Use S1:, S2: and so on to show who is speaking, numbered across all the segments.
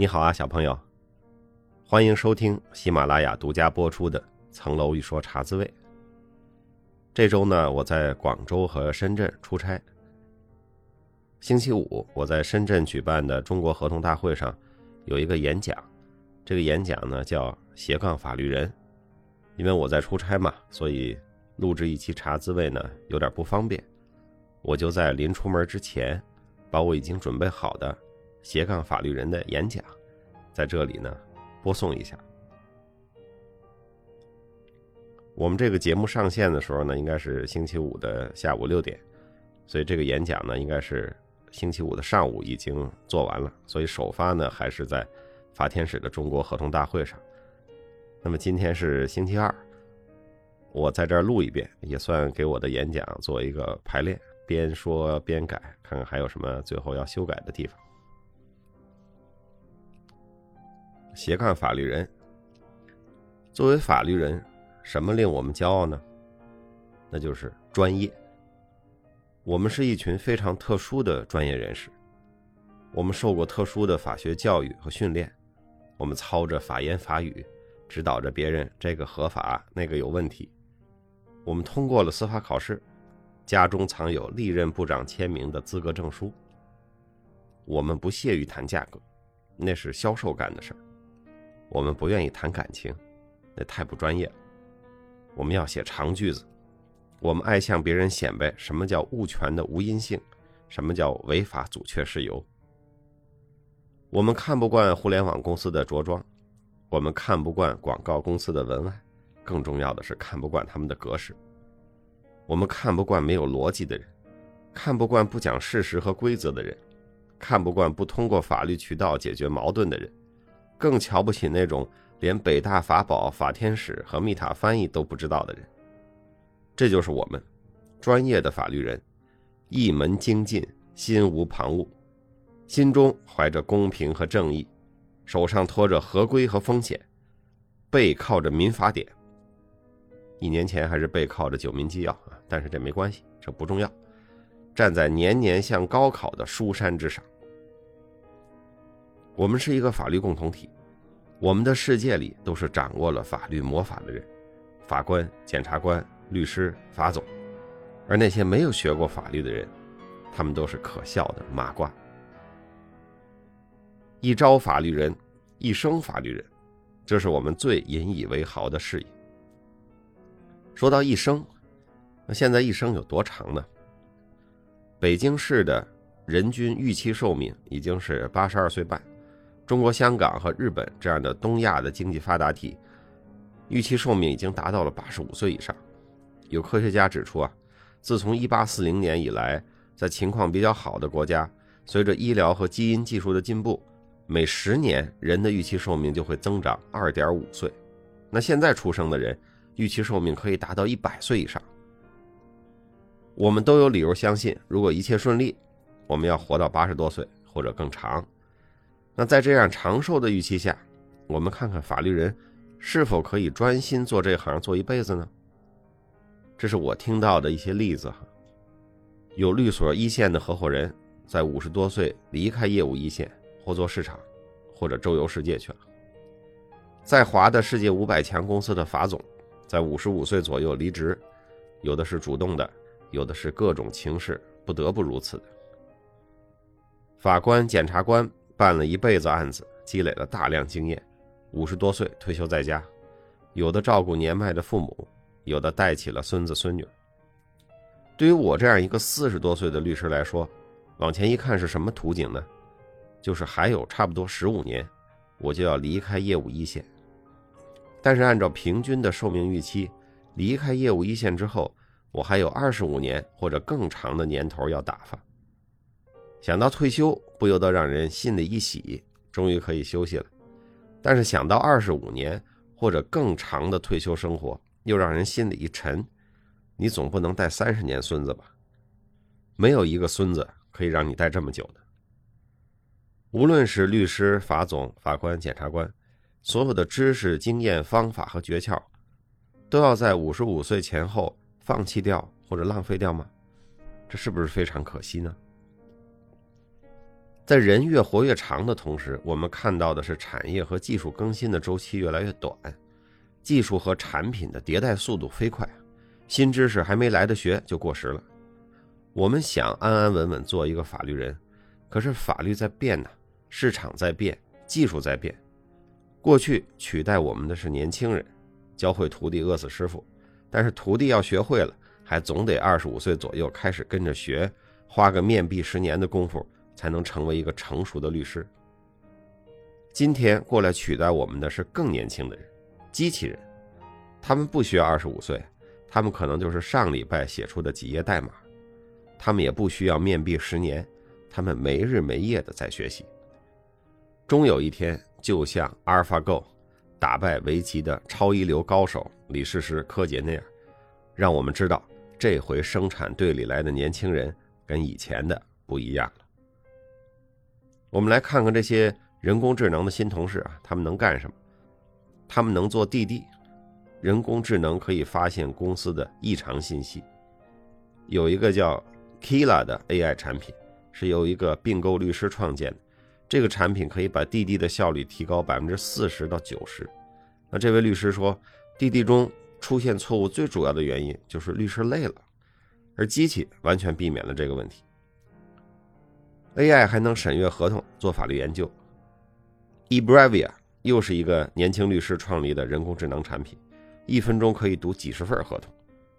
S1: 你好啊，小朋友，欢迎收听喜马拉雅独家播出的《层楼一说茶滋味》。这周呢，我在广州和深圳出差。星期五，我在深圳举办的中国合同大会上有一个演讲，这个演讲呢叫“斜杠法律人”。因为我在出差嘛，所以录制一期茶滋味呢有点不方便，我就在临出门之前，把我已经准备好的。斜杠法律人的演讲，在这里呢，播送一下。我们这个节目上线的时候呢，应该是星期五的下午六点，所以这个演讲呢，应该是星期五的上午已经做完了。所以首发呢，还是在法天使的中国合同大会上。那么今天是星期二，我在这儿录一遍，也算给我的演讲做一个排练，边说边改，看看还有什么最后要修改的地方。斜杠法律人，作为法律人，什么令我们骄傲呢？那就是专业。我们是一群非常特殊的专业人士，我们受过特殊的法学教育和训练，我们操着法言法语，指导着别人这个合法那个有问题。我们通过了司法考试，家中藏有历任部长签名的资格证书。我们不屑于谈价格，那是销售干的事儿。我们不愿意谈感情，那太不专业。我们要写长句子。我们爱向别人显摆什么叫物权的无因性，什么叫违法阻却事由。我们看不惯互联网公司的着装，我们看不惯广告公司的文案，更重要的是看不惯他们的格式。我们看不惯没有逻辑的人，看不惯不讲事实和规则的人，看不惯不通过法律渠道解决矛盾的人。更瞧不起那种连北大法宝、法天使和密塔翻译都不知道的人。这就是我们，专业的法律人，一门精进，心无旁骛，心中怀着公平和正义，手上托着合规和风险，背靠着民法典。一年前还是背靠着九民纪要啊，但是这没关系，这不重要。站在年年向高考的书山之上。我们是一个法律共同体，我们的世界里都是掌握了法律魔法的人，法官、检察官、律师、法总，而那些没有学过法律的人，他们都是可笑的麻瓜。一朝法律人，一生法律人，这是我们最引以为豪的事业。说到一生，那现在一生有多长呢？北京市的人均预期寿命已经是八十二岁半。中国香港和日本这样的东亚的经济发达体，预期寿命已经达到了八十五岁以上。有科学家指出啊，自从一八四零年以来，在情况比较好的国家，随着医疗和基因技术的进步，每十年人的预期寿命就会增长二点五岁。那现在出生的人，预期寿命可以达到一百岁以上。我们都有理由相信，如果一切顺利，我们要活到八十多岁或者更长。那在这样长寿的预期下，我们看看法律人是否可以专心做这行做一辈子呢？这是我听到的一些例子哈。有律所一线的合伙人，在五十多岁离开业务一线，或做市场，或者周游世界去了。在华的世界五百强公司的法总，在五十五岁左右离职，有的是主动的，有的是各种情势不得不如此的。法官、检察官。办了一辈子案子，积累了大量经验，五十多岁退休在家，有的照顾年迈的父母，有的带起了孙子孙女。对于我这样一个四十多岁的律师来说，往前一看是什么图景呢？就是还有差不多十五年，我就要离开业务一线。但是按照平均的寿命预期，离开业务一线之后，我还有二十五年或者更长的年头要打发。想到退休，不由得让人心里一喜，终于可以休息了。但是想到二十五年或者更长的退休生活，又让人心里一沉。你总不能带三十年孙子吧？没有一个孙子可以让你带这么久的。无论是律师、法总、法官、检察官，所有的知识、经验、方法和诀窍，都要在五十五岁前后放弃掉或者浪费掉吗？这是不是非常可惜呢？在人越活越长的同时，我们看到的是产业和技术更新的周期越来越短，技术和产品的迭代速度飞快，新知识还没来得学就过时了。我们想安安稳稳做一个法律人，可是法律在变呢，市场在变，技术在变。过去取代我们的是年轻人，教会徒弟饿死师傅，但是徒弟要学会了，还总得二十五岁左右开始跟着学，花个面壁十年的功夫才能成为一个成熟的律师。今天过来取代我们的是更年轻的人，机器人，他们不需要二十五岁，他们可能就是上礼拜写出的几页代码。他们也不需要面壁十年，他们没日没夜的在学习，终有一天，就像阿尔法 Go 打败围棋的超一流高手李世石、柯洁那样，让我们知道这回生产队里来的年轻人跟以前的不一样了。我们来看看这些人工智能的新同事啊，他们能干什么？他们能做滴滴，人工智能可以发现公司的异常信息，有一个叫。Kila 的 AI 产品是由一个并购律师创建的，这个产品可以把滴滴的效率提高百分之四十到九十。那这位律师说，滴滴中出现错误最主要的原因就是律师累了，而机器完全避免了这个问题。AI 还能审阅合同、做法律研究。eBrevia 又是一个年轻律师创立的人工智能产品，一分钟可以读几十份合同，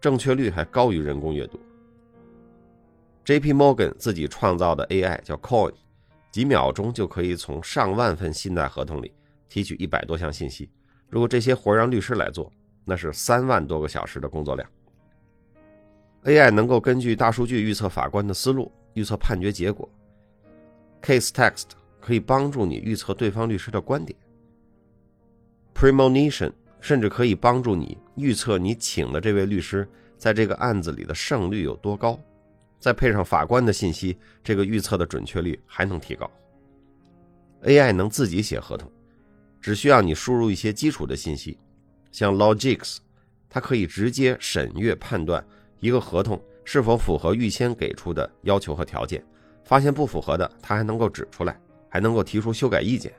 S1: 正确率还高于人工阅读。J.P. Morgan 自己创造的 AI 叫 Coin，几秒钟就可以从上万份信贷合同里提取一百多项信息。如果这些活让律师来做，那是三万多个小时的工作量。AI 能够根据大数据预测法官的思路，预测判决结果。Case Text 可以帮助你预测对方律师的观点。Premonition 甚至可以帮助你预测你请的这位律师在这个案子里的胜率有多高。再配上法官的信息，这个预测的准确率还能提高。AI 能自己写合同，只需要你输入一些基础的信息，像 Logics，它可以直接审阅判断一个合同是否符合预先给出的要求和条件，发现不符合的，它还能够指出来，还能够提出修改意见。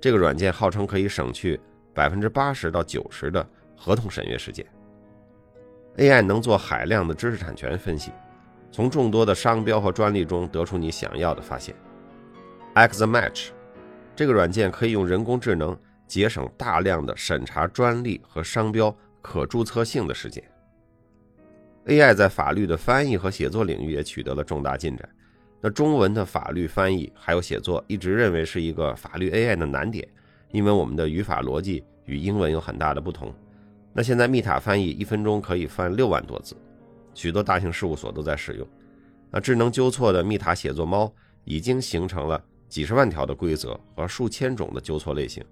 S1: 这个软件号称可以省去百分之八十到九十的合同审阅时间。AI 能做海量的知识产权分析。从众多的商标和专利中得出你想要的发现。Xmatch 这个软件可以用人工智能节省大量的审查专利和商标可注册性的时间。AI 在法律的翻译和写作领域也取得了重大进展。那中文的法律翻译还有写作，一直认为是一个法律 AI 的难点，因为我们的语法逻辑与英文有很大的不同。那现在密塔翻译一分钟可以翻六万多字。许多大型事务所都在使用。那智能纠错的密塔写作猫已经形成了几十万条的规则和数千种的纠错类型。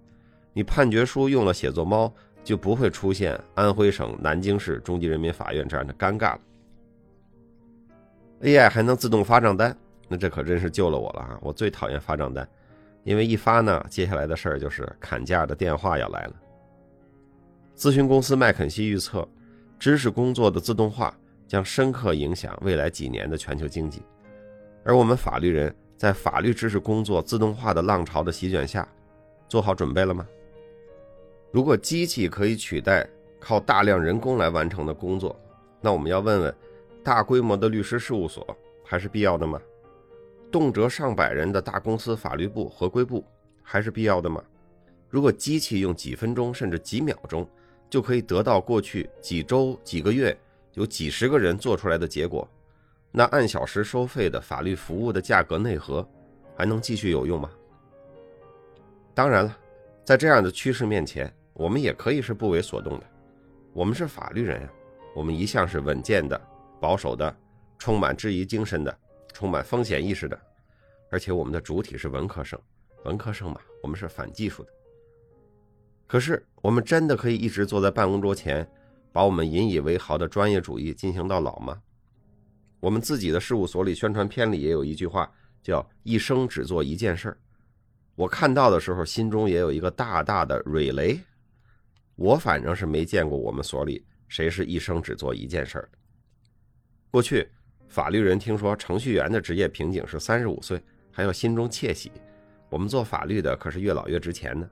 S1: 你判决书用了写作猫，就不会出现安徽省南京市中级人民法院这样的尴尬了。AI 还能自动发账单，那这可真是救了我了啊！我最讨厌发账单，因为一发呢，接下来的事儿就是砍价的电话要来了。咨询公司麦肯锡预测，知识工作的自动化。将深刻影响未来几年的全球经济，而我们法律人在法律知识工作自动化的浪潮的席卷下，做好准备了吗？如果机器可以取代靠大量人工来完成的工作，那我们要问问：大规模的律师事务所还是必要的吗？动辄上百人的大公司法律部、合规部还是必要的吗？如果机器用几分钟甚至几秒钟就可以得到过去几周、几个月。有几十个人做出来的结果，那按小时收费的法律服务的价格内核还能继续有用吗？当然了，在这样的趋势面前，我们也可以是不为所动的。我们是法律人啊，我们一向是稳健的、保守的、充满质疑精神的、充满风险意识的，而且我们的主体是文科生，文科生嘛，我们是反技术的。可是，我们真的可以一直坐在办公桌前？把我们引以为豪的专业主义进行到老吗？我们自己的事务所里宣传片里也有一句话，叫“一生只做一件事儿”。我看到的时候，心中也有一个大大的蕊雷。我反正是没见过我们所里谁是一生只做一件事儿。过去，法律人听说程序员的职业瓶颈是三十五岁，还要心中窃喜。我们做法律的可是越老越值钱呢。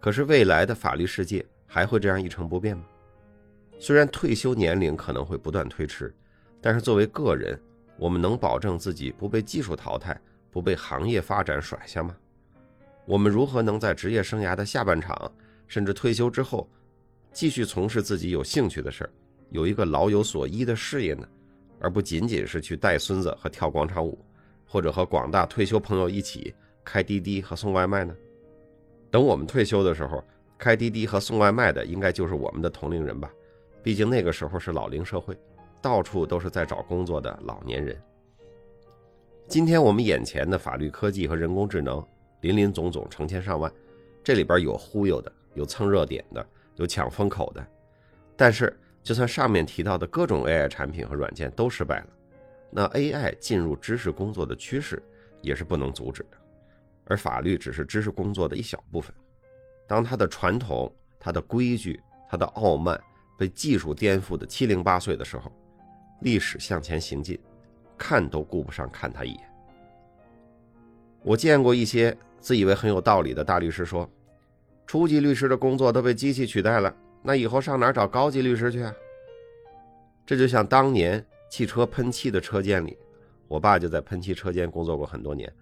S1: 可是未来的法律世界还会这样一成不变吗？虽然退休年龄可能会不断推迟，但是作为个人，我们能保证自己不被技术淘汰，不被行业发展甩下吗？我们如何能在职业生涯的下半场，甚至退休之后，继续从事自己有兴趣的事儿，有一个老有所依的事业呢？而不仅仅是去带孙子和跳广场舞，或者和广大退休朋友一起开滴滴和送外卖呢？等我们退休的时候，开滴滴和送外卖的应该就是我们的同龄人吧？毕竟那个时候是老龄社会，到处都是在找工作的老年人。今天我们眼前的法律科技和人工智能林林总总，成千上万，这里边有忽悠的，有蹭热点的，有抢风口的。但是，就算上面提到的各种 AI 产品和软件都失败了，那 AI 进入知识工作的趋势也是不能阻止的。而法律只是知识工作的一小部分。当它的传统、它的规矩、它的傲慢。被技术颠覆的七零八碎的时候，历史向前行进，看都顾不上看他一眼。我见过一些自以为很有道理的大律师说：“初级律师的工作都被机器取代了，那以后上哪儿找高级律师去啊？”这就像当年汽车喷漆的车间里，我爸就在喷漆车间工作过很多年。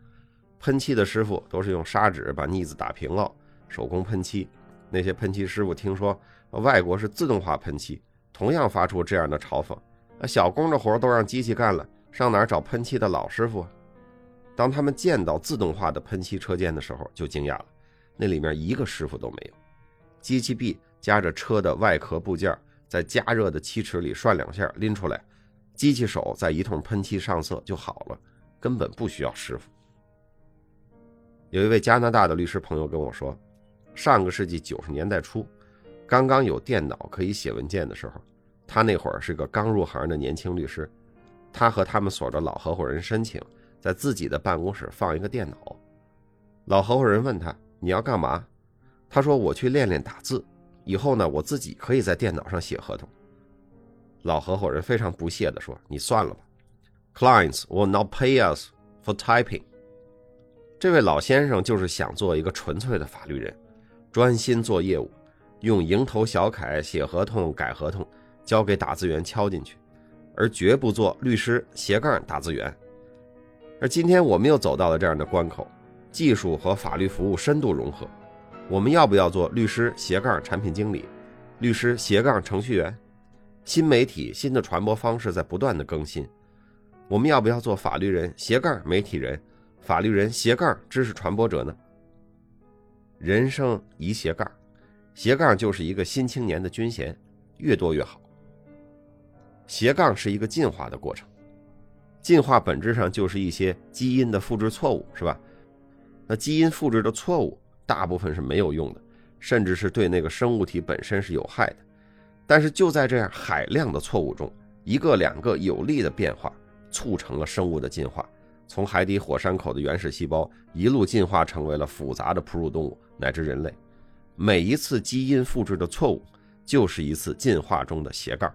S1: 喷漆的师傅都是用砂纸把腻子打平了，手工喷漆。那些喷漆师傅听说。外国是自动化喷漆，同样发出这样的嘲讽：“那小工的活都让机器干了，上哪找喷漆的老师傅？”当他们见到自动化的喷漆车间的时候，就惊讶了，那里面一个师傅都没有。机器臂夹着车的外壳部件，在加热的漆池里涮两下，拎出来，机器手在一通喷漆上色就好了，根本不需要师傅。有一位加拿大的律师朋友跟我说，上个世纪九十年代初。刚刚有电脑可以写文件的时候，他那会儿是个刚入行的年轻律师。他和他们所的老合伙人申请，在自己的办公室放一个电脑。老合伙人问他：“你要干嘛？”他说：“我去练练打字，以后呢，我自己可以在电脑上写合同。”老合伙人非常不屑地说：“你算了吧，Clients will not pay us for typing。”这位老先生就是想做一个纯粹的法律人，专心做业务。用蝇头小楷写合同、改合同，交给打字员敲进去，而绝不做律师斜杠打字员。而今天我们又走到了这样的关口，技术和法律服务深度融合，我们要不要做律师斜杠产品经理、律师斜杠程序员？新媒体、新的传播方式在不断的更新，我们要不要做法律人斜杠媒体人、法律人斜杠知识传播者呢？人生一斜杠。斜杠就是一个新青年的军衔，越多越好。斜杠是一个进化的过程，进化本质上就是一些基因的复制错误，是吧？那基因复制的错误大部分是没有用的，甚至是对那个生物体本身是有害的。但是就在这样海量的错误中，一个两个有利的变化，促成了生物的进化，从海底火山口的原始细胞一路进化成为了复杂的哺乳动物乃至人类。每一次基因复制的错误，就是一次进化中的斜杠。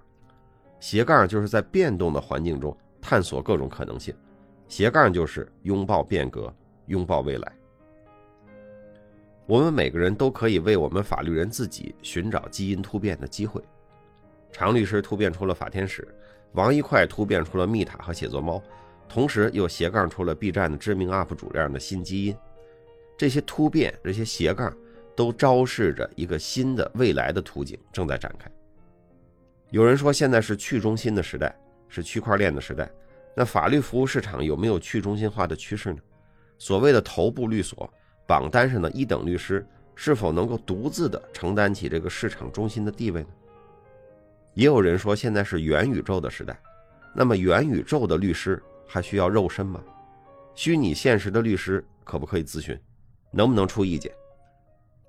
S1: 斜杠就是在变动的环境中探索各种可能性，斜杠就是拥抱变革，拥抱未来。我们每个人都可以为我们法律人自己寻找基因突变的机会。常律师突变出了法天使，王一快突变出了密塔和写作猫，同时又斜杠出了 B 站的知名 UP 主这样的新基因。这些突变，这些斜杠。都昭示着一个新的未来的图景正在展开。有人说，现在是去中心的时代，是区块链的时代。那法律服务市场有没有去中心化的趋势呢？所谓的头部律所榜单上的一等律师，是否能够独自的承担起这个市场中心的地位呢？也有人说，现在是元宇宙的时代。那么，元宇宙的律师还需要肉身吗？虚拟现实的律师可不可以咨询？能不能出意见？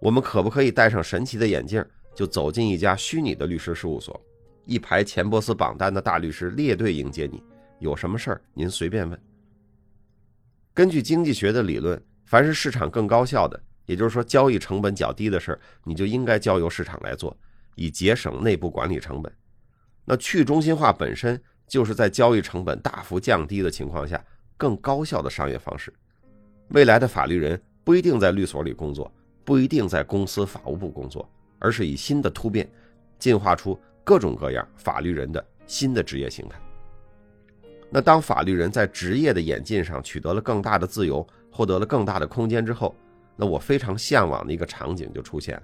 S1: 我们可不可以戴上神奇的眼镜，就走进一家虚拟的律师事务所，一排钱波斯榜单的大律师列队迎接你？有什么事儿您随便问。根据经济学的理论，凡是市场更高效的，也就是说交易成本较低的事儿，你就应该交由市场来做，以节省内部管理成本。那去中心化本身就是在交易成本大幅降低的情况下更高效的商业方式。未来的法律人不一定在律所里工作，不一定在公司法务部工作，而是以新的突变，进化出各种各样法律人的新的职业形态。那当法律人在职业的演进上取得了更大的自由，获得了更大的空间之后，那我非常向往的一个场景就出现：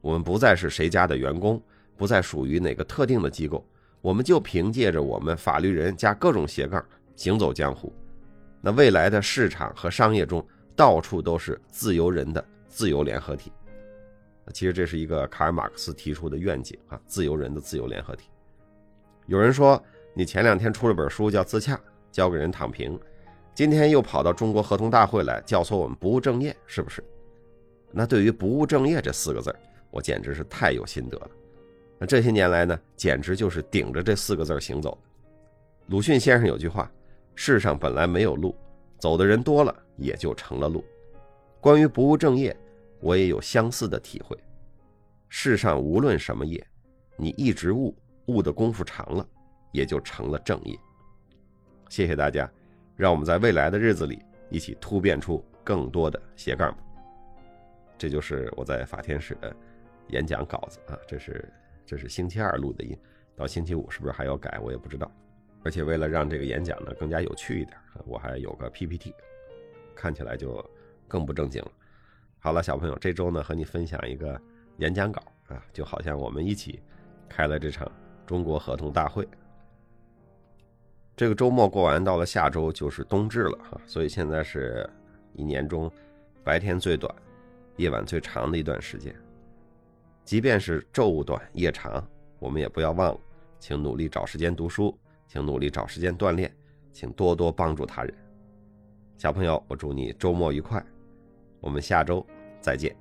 S1: 我们不再是谁家的员工，不再属于哪个特定的机构，我们就凭借着我们法律人加各种斜杠行走江湖。那未来的市场和商业中，到处都是自由人的自由联合体。其实这是一个卡尔马克思提出的愿景啊，自由人的自由联合体。有人说。你前两天出了本书叫《自洽》，教给人躺平，今天又跑到中国合同大会来教唆我们不务正业，是不是？那对于“不务正业”这四个字我简直是太有心得了。那这些年来呢，简直就是顶着这四个字行走。鲁迅先生有句话：“世上本来没有路，走的人多了，也就成了路。”关于不务正业，我也有相似的体会。世上无论什么业，你一直悟，悟的功夫长了。也就成了正业。谢谢大家，让我们在未来的日子里一起突变出更多的斜杠。这就是我在法天使的演讲稿子啊，这是这是星期二录的音，到星期五是不是还要改？我也不知道。而且为了让这个演讲呢更加有趣一点，我还有个 PPT，看起来就更不正经了。好了，小朋友，这周呢和你分享一个演讲稿啊，就好像我们一起开了这场中国合同大会。这个周末过完，到了下周就是冬至了哈，所以现在是一年中白天最短、夜晚最长的一段时间。即便是昼短夜长，我们也不要忘了，请努力找时间读书，请努力找时间锻炼，请多多帮助他人。小朋友，我祝你周末愉快，我们下周再见。